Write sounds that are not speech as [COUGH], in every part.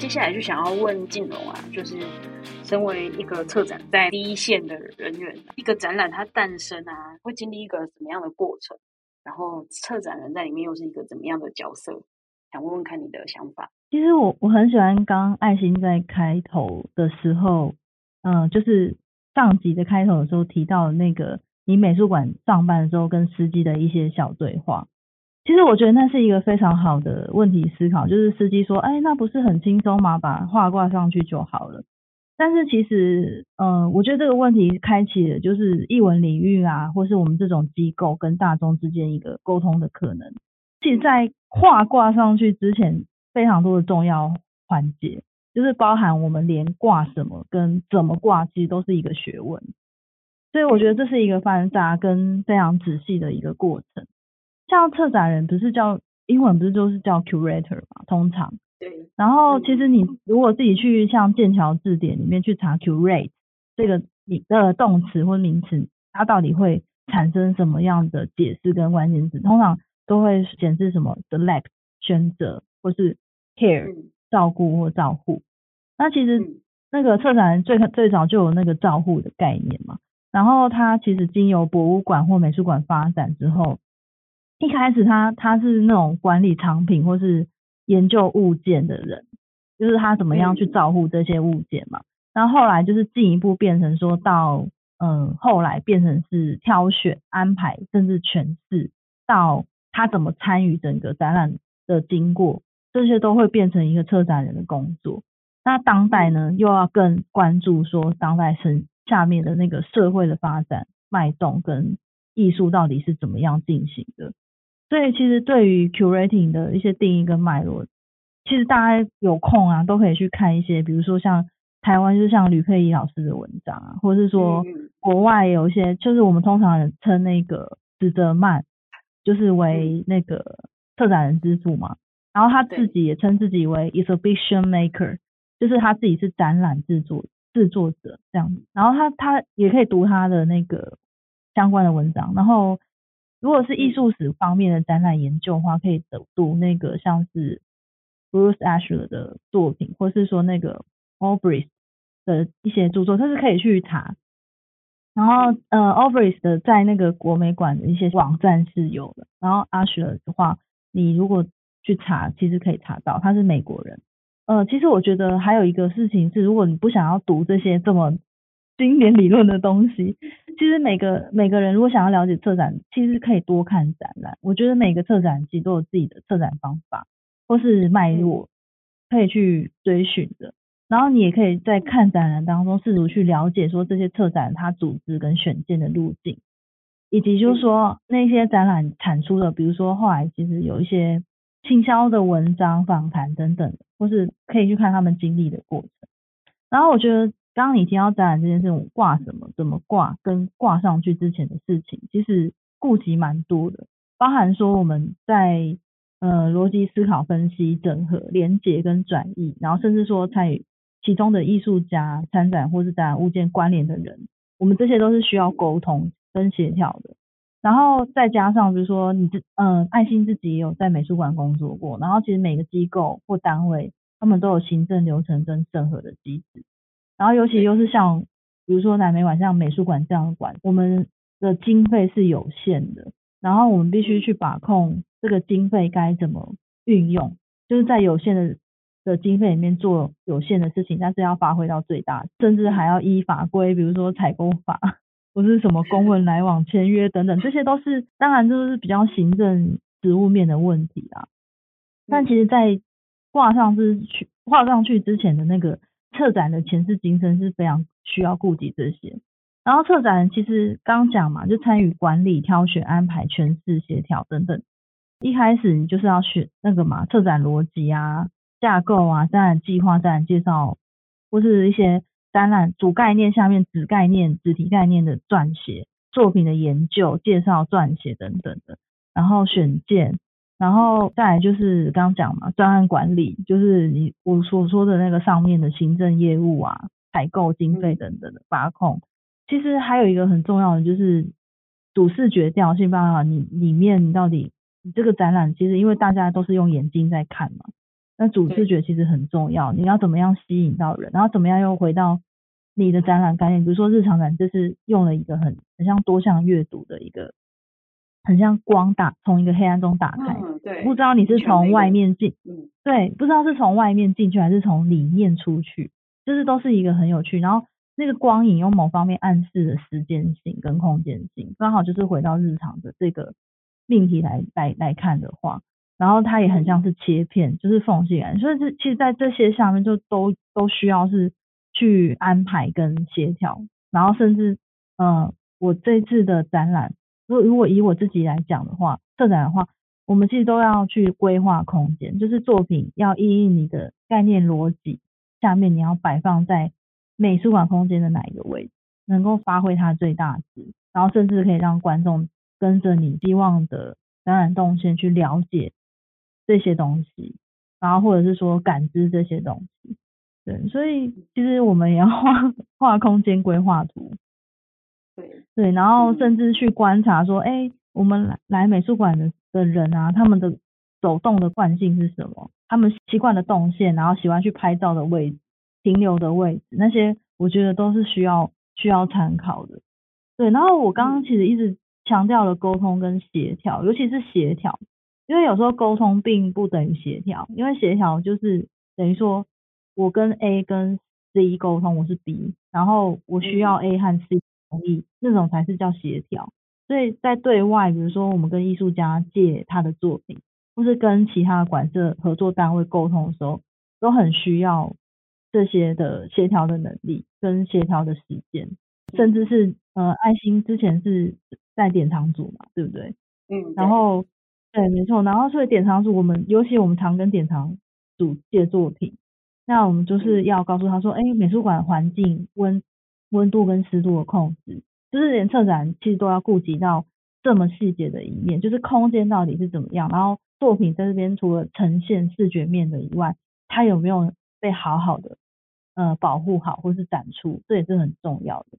接下来就想要问静荣啊，就是身为一个策展在第一线的人员，一个展览它诞生啊，会经历一个什么样的过程？然后策展人在里面又是一个怎么样的角色？想问问看你的想法。其实我我很喜欢刚爱心在开头的时候，嗯，就是上集的开头的时候提到那个你美术馆上班的时候跟司机的一些小对话。其实我觉得那是一个非常好的问题思考，就是司机说：“哎，那不是很轻松吗？把画挂上去就好了。”但是其实，嗯，我觉得这个问题开启了就是译文领域啊，或是我们这种机构跟大众之间一个沟通的可能。其实，在画挂上去之前，非常多的重要环节，就是包含我们连挂什么跟怎么挂，其实都是一个学问。所以我觉得这是一个繁杂跟非常仔细的一个过程。像策展人不是叫英文不是就是叫 curator 嘛？通常对。然后其实你如果自己去像剑桥字典里面去查 curate 这个你的动词或名词，它到底会产生什么样的解释跟关键词？通常都会显示什么 select 选择或是 care 照顾或照护。那其实那个策展人最最早就有那个照护的概念嘛。然后它其实经由博物馆或美术馆发展之后。一开始他他是那种管理藏品或是研究物件的人，就是他怎么样去照顾这些物件嘛。然后后来就是进一步变成说到，嗯，后来变成是挑选、安排，甚至诠释，到他怎么参与整个展览的经过，这些都会变成一个策展人的工作。那当代呢，又要更关注说当代生下面的那个社会的发展脉动跟艺术到底是怎么样进行的。所以其实对于 curating 的一些定义跟脉络，其实大家有空啊都可以去看一些，比如说像台湾就是像吕佩仪老师的文章啊，或者是说国外有一些，就是我们通常称那个史泽曼，就是为那个策展人之父嘛，然后他自己也称自己为 exhibition maker，就是他自己是展览制作制作者这样子，然后他他也可以读他的那个相关的文章，然后。如果是艺术史方面的展览研究的话，可以读读那个像是 Bruce Asher 的作品，或是说那个 Albright 的一些著作，它是可以去查。然后呃，Albright 的在那个国美馆的一些网站是有的。然后 Asher 的话，你如果去查，其实可以查到，他是美国人。呃，其实我觉得还有一个事情是，如果你不想要读这些这么 [LAUGHS] 经典理论的东西，其实每个每个人如果想要了解策展，其实可以多看展览。我觉得每个策展其实都有自己的策展方法或是脉络可以去追寻的。然后你也可以在看展览当中试图去了解说这些策展它组织跟选件的路径，以及就是说那些展览产出的，比如说后来其实有一些倾销的文章、访谈等等，或是可以去看他们经历的过程。然后我觉得。刚你提到展览这件事情，挂什么、怎么挂，跟挂上去之前的事情，其实顾及蛮多的，包含说我们在呃逻辑思考、分析、整合、连接跟转移，然后甚至说参与其中的艺术家参展或是展览物件关联的人，我们这些都是需要沟通跟协调的。然后再加上比如说你这嗯爱心自己也有在美术馆工作过，然后其实每个机构或单位他们都有行政流程跟审核的机制。然后，尤其又是像，比如说南美馆像美术馆这样的馆，我们的经费是有限的，然后我们必须去把控这个经费该怎么运用，就是在有限的的经费里面做有限的事情，但是要发挥到最大，甚至还要依法规，比如说采购法不是什么公文来往签约等等，这些都是当然都是比较行政职务面的问题啊。但其实，在挂上是去挂上去之前的那个。策展的前世今生是非常需要顾及这些，然后策展其实刚讲嘛，就参与管理、挑选、安排、诠释、协调等等。一开始你就是要选那个嘛，策展逻辑啊、架构啊、展览计划、展览介绍，或是一些展览主概念下面子概念、子题概念的撰写、作品的研究、介绍、撰写等等的，然后选件。然后再来就是刚刚讲嘛，专案管理就是你我所说的那个上面的行政业务啊、采购经费等等的把控。其实还有一个很重要的就是主视觉调性办法，你里面你到底你这个展览其实因为大家都是用眼睛在看嘛，那主视觉其实很重要，你要怎么样吸引到人，然后怎么样又回到你的展览概念，比如说日常展，这是用了一个很很像多项阅读的一个，很像光打从一个黑暗中打开，对，不知道你是从外面进，嗯，对，不知道是从外面进去还是从里面出去，就是都是一个很有趣，然后。那个光影用某方面暗示的时间性跟空间性，刚好就是回到日常的这个命题来来来看的话，然后它也很像是切片，就是缝隙感，所以这其实，在这些下面就都都需要是去安排跟协调，然后甚至，呃，我这次的展览，如果如果以我自己来讲的话，策展的话，我们其实都要去规划空间，就是作品要依应你的概念逻辑，下面你要摆放在。美术馆空间的哪一个位置能够发挥它最大值，然后甚至可以让观众跟着你希望的展览动线去了解这些东西，然后或者是说感知这些东西。对，所以其实我们也要画 [LAUGHS] 画空间规划图。对对，然后甚至去观察说，哎，我们来来美术馆的的人啊，他们的走动的惯性是什么？他们习惯的动线，然后喜欢去拍照的位置。停留的位置，那些我觉得都是需要需要参考的。对，然后我刚刚其实一直强调了沟通跟协调，尤其是协调，因为有时候沟通并不等于协调，因为协调就是等于说我跟 A 跟 C 沟通，我是 B，然后我需要 A 和 C 同意，那种才是叫协调。所以在对外，比如说我们跟艺术家借他的作品，或是跟其他的馆舍合作单位沟通的时候，都很需要。这些的协调的能力跟协调的时间，甚至是呃，爱心之前是在典藏组嘛，对不对？嗯。然后，对，没错。然后，所以典藏组，我们尤其我们常跟典藏组借作品，那我们就是要告诉他说，哎，美术馆环境温温度跟湿度的控制，就是连策展其实都要顾及到这么细节的一面，就是空间到底是怎么样，然后作品在这边除了呈现视觉面的以外，它有没有被好好的。呃，保护好或是展出，这也是很重要的。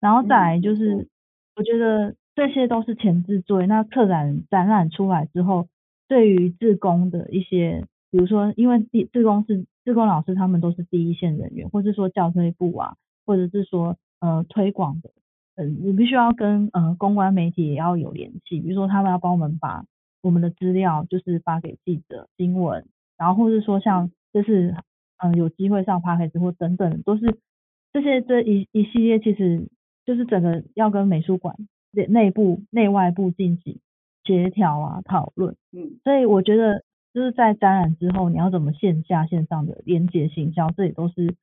然后再来就是，我觉得这些都是前置作业。那策展展览出来之后，对于自工的一些，比如说，因为第自工是自工老师，他们都是第一线人员，或是说教推部啊，或者是说呃推广的，嗯，你必须要跟呃公关媒体也要有联系，比如说他们要帮我们把我们的资料就是发给记者新闻，然后或是说像就是。嗯，有机会上 p a c k a g e 或等等，都是这些这一一系列，其实就是整个要跟美术馆内内部、内外部进行协调啊、讨论。嗯，所以我觉得就是在展览之后，你要怎么线下、线上的连接行销，这也都是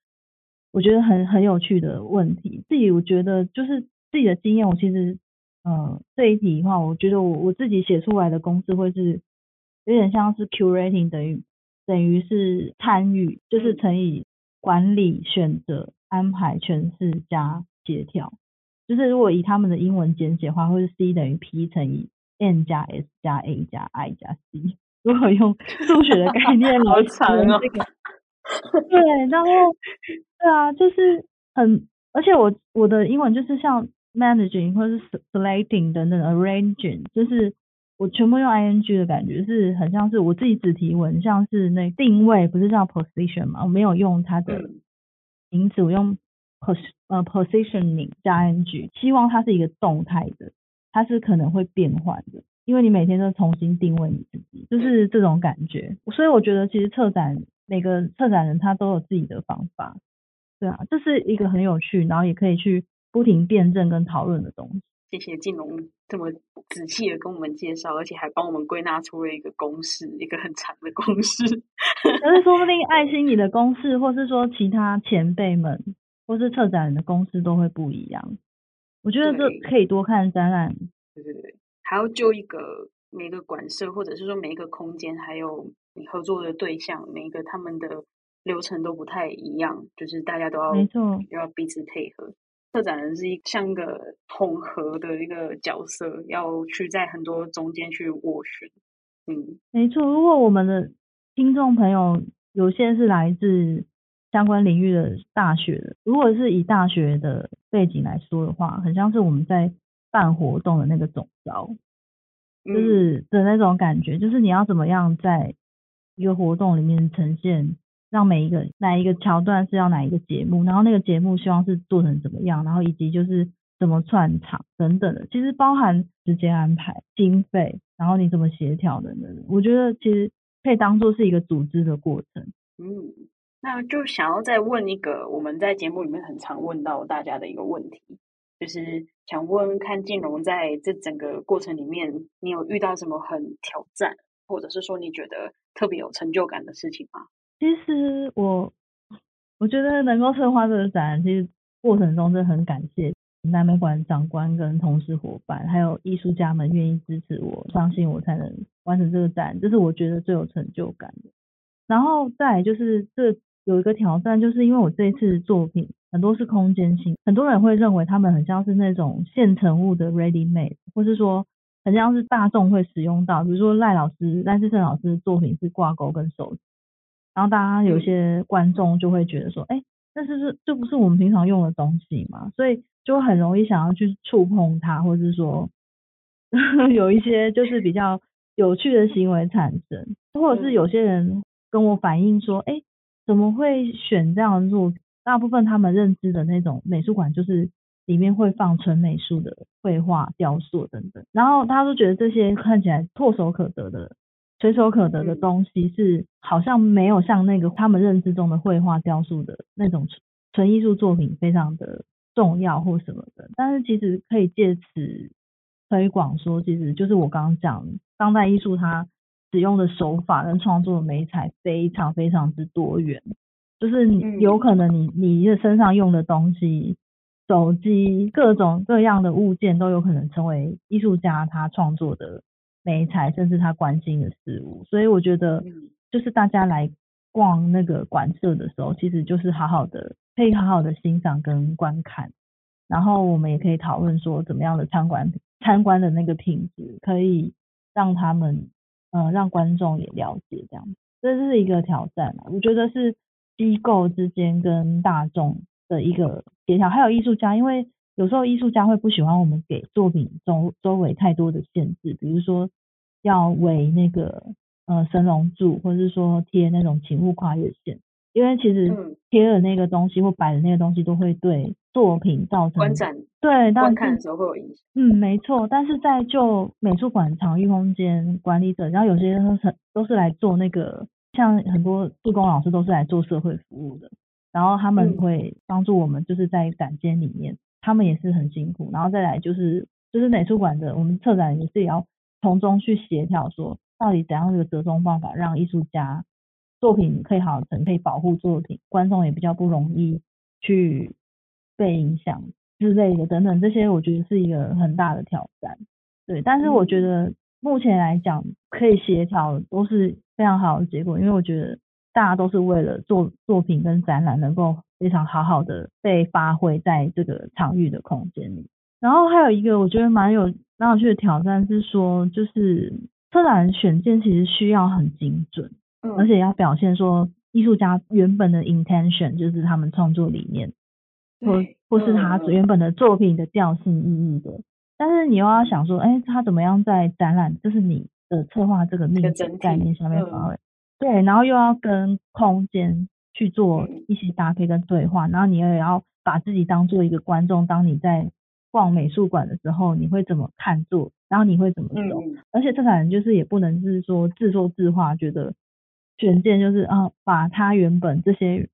我觉得很很有趣的问题。自己我觉得就是自己的经验，我其实嗯这一题的话，我觉得我我自己写出来的公式会是有点像是 curating 等于。等于是参与，就是乘以管理、选择、安排、诠释加协调。就是如果以他们的英文简写的话，会是 C 等于 P 乘以 N 加 S 加 A 加 I 加 C。如果用 [LAUGHS] 数学的概念来长这个，[LAUGHS] 对，然后对啊，就是很，而且我我的英文就是像 managing 或者是 selecting 等等 arranging，就是。我全部用 ing 的感觉是很像是我自己只提文，像是那定位不是叫 position 嘛？我没有用它的名词，我用 pos 呃 positioning 加 ing，希望它是一个动态的，它是可能会变换的，因为你每天都重新定位你自己，就是这种感觉。所以我觉得其实策展每个策展人他都有自己的方法，对啊，这是一个很有趣，然后也可以去不停辩证跟讨论的东西。谢谢静龙这么仔细的跟我们介绍，而且还帮我们归纳出了一个公式，一个很长的公式。可是说不定爱心你的公式，或是说其他前辈们，或是策展人的公式都会不一样。我觉得这可以多看展览。对对对，还要就一个每个馆舍，或者是说每一个空间，还有你合作的对象，每一个他们的流程都不太一样，就是大家都要没错，要彼此配合。策展人是一像一个统合的一个角色，要去在很多中间去斡旋。嗯，没错。如果我们的听众朋友有些是来自相关领域的大学的，如果是以大学的背景来说的话，很像是我们在办活动的那个总招，就是的那种感觉，就是你要怎么样在一个活动里面呈现，让每一个哪一个桥段是要哪一个节目，然后那个节目希望是做成怎么样，然后以及就是怎么串场等等的，其实包含时间安排、经费，然后你怎么协调等等，我觉得其实可以当做是一个组织的过程。嗯，那就想要再问一个我们在节目里面很常问到大家的一个问题，就是想问看静荣在这整个过程里面，你有遇到什么很挑战，或者是说你觉得特别有成就感的事情吗？其实我我觉得能够策划这个展，其实过程中真的很感谢南美馆长官跟同事伙伴，还有艺术家们愿意支持我，相信我才能完成这个展，这是我觉得最有成就感的。然后再就是这有一个挑战，就是因为我这一次作品很多是空间性，很多人会认为他们很像是那种现成物的 ready made，或是说很像是大众会使用到，比如说赖老师、赖志胜老师的作品是挂钩跟手，然后大家有些观众就会觉得说，哎，那是不是这不是我们平常用的东西嘛？所以就很容易想要去触碰它，或者是说 [LAUGHS] 有一些就是比较有趣的行为产生，或者是有些人。跟我反映说，哎，怎么会选这样做？大部分他们认知的那种美术馆，就是里面会放纯美术的绘画、雕塑等等。然后他都觉得这些看起来唾手可得的、随手可得的东西，是好像没有像那个他们认知中的绘画、雕塑的那种纯艺术作品非常的重要或什么的。但是其实可以借此推广说，其实就是我刚刚讲当代艺术它。使用的手法跟创作的美彩非常非常之多元，就是有可能你你的身上用的东西，手机各种各样的物件都有可能成为艺术家他创作的美材，甚至他关心的事物。所以我觉得，就是大家来逛那个馆舍的时候，其实就是好好的可以好好的欣赏跟观看，然后我们也可以讨论说，怎么样的参观参观的那个品质可以让他们。呃，让观众也了解这样，这是一个挑战啊。我觉得是机构之间跟大众的一个协调，还有艺术家，因为有时候艺术家会不喜欢我们给作品周周围太多的限制，比如说要围那个呃神龙柱，或者是说贴那种请勿跨越线。因为其实贴的那个东西或摆的那个东西都会对作品造成观展对观看的时候会有影响。嗯，没错。但是在就美术馆场域空间管理者，然后有些都是都是来做那个，像很多助工老师都是来做社会服务的，然后他们会帮助我们，就是在展间里面，他们也是很辛苦。然后再来就是就是美术馆的我们策展也是也要从中去协调，说到底怎样一个折中方法，让艺术家。作品可以好成，可以保护作品，观众也比较不容易去被影响之类的等等，这些我觉得是一个很大的挑战。对，但是我觉得目前来讲可以协调都是非常好的结果，因为我觉得大家都是为了做作品跟展览能够非常好好的被发挥在这个场域的空间里。然后还有一个我觉得蛮有蛮有趣的挑战是说，就是策展选件其实需要很精准。而且要表现说艺术家原本的 intention 就是他们创作理念，或或是他原本的作品的调性意义的。但是你又要想说，哎，他怎么样在展览，就是你的策划这个命题概念下面发挥？对，然后又要跟空间去做一些搭配跟对话，然后你也要把自己当做一个观众，当你在逛美术馆的时候，你会怎么看作，然后你会怎么走？而且策展人就是也不能是说自说自话，觉得。选件就是啊，把他原本这些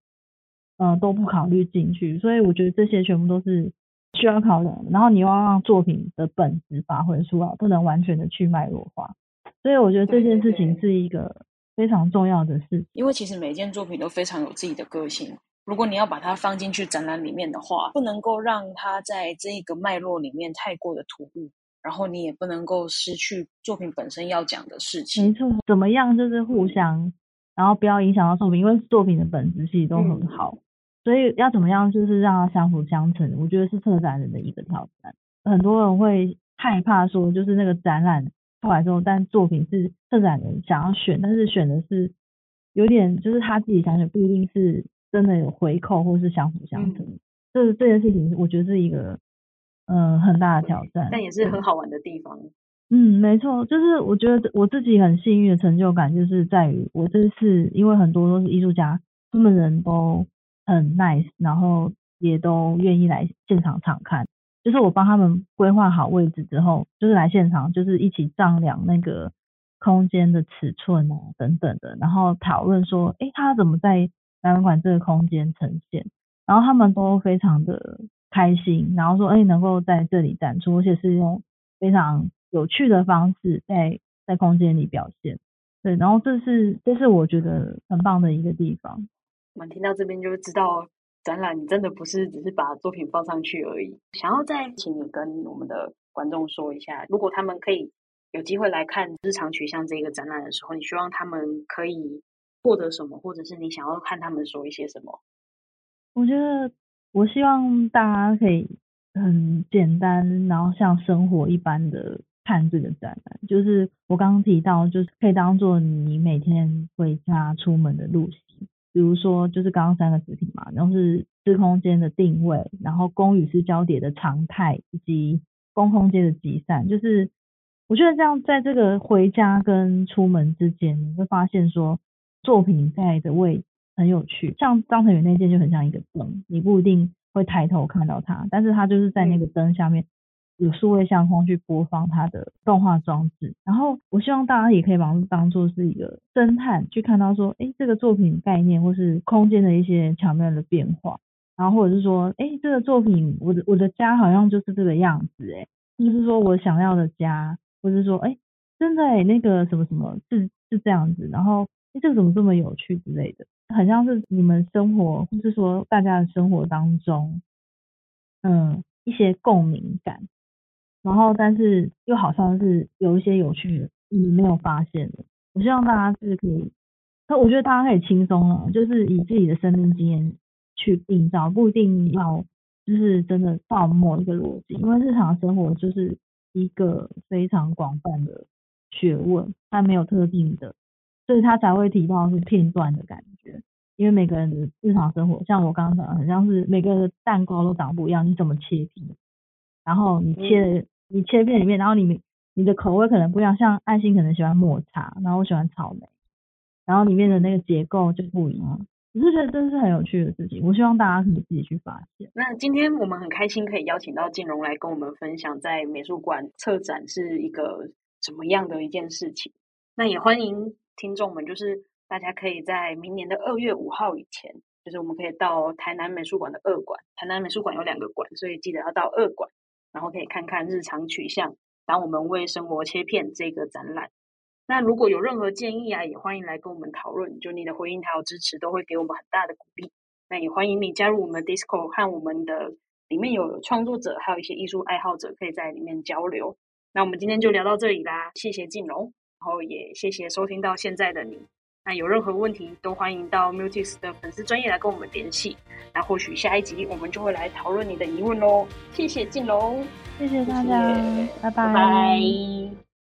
呃都不考虑进去，所以我觉得这些全部都是需要考量。然后你又要让作品的本质发挥出来，不能完全的去脉络化。所以我觉得这件事情是一个非常重要的事。因为其实每件作品都非常有自己的个性，如果你要把它放进去展览里面的话，不能够让它在这一个脉络里面太过的突兀，然后你也不能够失去作品本身要讲的事情。没错，怎么样就是互相。然后不要影响到作品，因为作品的本质其实都很好，所以要怎么样就是让它相辅相成，我觉得是策展人的一个挑战。很多人会害怕说，就是那个展览出来之后，但作品是策展人想要选，但是选的是有点就是他自己想选，不一定是真的有回扣或是相辅相成。这这件事情，我觉得是一个嗯很大的挑战，但也是很好玩的地方。嗯，没错，就是我觉得我自己很幸运的成就感，就是在于我这次因为很多都是艺术家，他们人都很 nice，然后也都愿意来现场场看。就是我帮他们规划好位置之后，就是来现场，就是一起丈量那个空间的尺寸啊等等的，然后讨论说，哎，他怎么在展览馆这个空间呈现？然后他们都非常的开心，然后说，哎，能够在这里展出，而且是用非常有趣的方式在在空间里表现。对，然后这是这是我觉得很棒的一个地方。我们听到这边就知道。展览你真的不是只是把作品放上去而已，想要再请你跟我们的观众说一下，如果他们可以有机会来看日常取向这个展览的时候，你希望他们可以获得什么，或者是你想要看他们说一些什么？我觉得我希望大家可以很简单，然后像生活一般的看这个展览，就是我刚刚提到，就是可以当做你每天回家出门的路线。比如说，就是刚刚三个词体嘛，然后是私空间的定位，然后公与私交叠的常态，以及公空间的集散。就是我觉得这样，在这个回家跟出门之间，你会发现说作品在的位置很有趣。像张成宇那件就很像一个灯，你不一定会抬头看到它，但是它就是在那个灯下面。有数位相框去播放它的动画装置，然后我希望大家也可以把它当做是一个侦探，去看到说，哎，这个作品概念或是空间的一些巧妙的变化，然后或者是说，哎，这个作品我的我的家好像就是这个样子，哎，是不是说我想要的家，或者是说，哎，真的那个什么什么是是这样子，然后哎，这个怎么这么有趣之类的，很像是你们生活或是说大家的生活当中，嗯，一些共鸣感。然后，但是又好像是有一些有趣的，你没有发现的。我希望大家是可以，那我觉得大家可以轻松了，就是以自己的生命经验去营造，不一定要就是真的到某一个逻辑，因为日常生活就是一个非常广泛的学问，它没有特定的，所以他才会提到是片段的感觉。因为每个人的日常生活，像我刚刚讲的，很像是每个蛋糕都长不一样，你怎么切片？然后你切，你切片里面，然后你你的口味可能不一样，像爱心可能喜欢抹茶，然后我喜欢草莓，然后里面的那个结构就不一样。我是觉得这是很有趣的事情，我希望大家可以自己去发现。那今天我们很开心可以邀请到静荣来跟我们分享，在美术馆策展是一个什么样的一件事情。那也欢迎听众们，就是大家可以在明年的二月五号以前，就是我们可以到台南美术馆的二馆。台南美术馆有两个馆，所以记得要到二馆。然后可以看看日常取向，当我们为生活切片这个展览。那如果有任何建议啊，也欢迎来跟我们讨论。就你的回应还有支持，都会给我们很大的鼓励。那也欢迎你加入我们的 Discord，和我们的里面有创作者，还有一些艺术爱好者，可以在里面交流。那我们今天就聊到这里啦，谢谢静龙，然后也谢谢收听到现在的你。那有任何问题都欢迎到 Mutis 的粉丝专业来跟我们联系。那或许下一集我们就会来讨论你的疑问喽。谢谢静龙，谢谢大家，拜拜。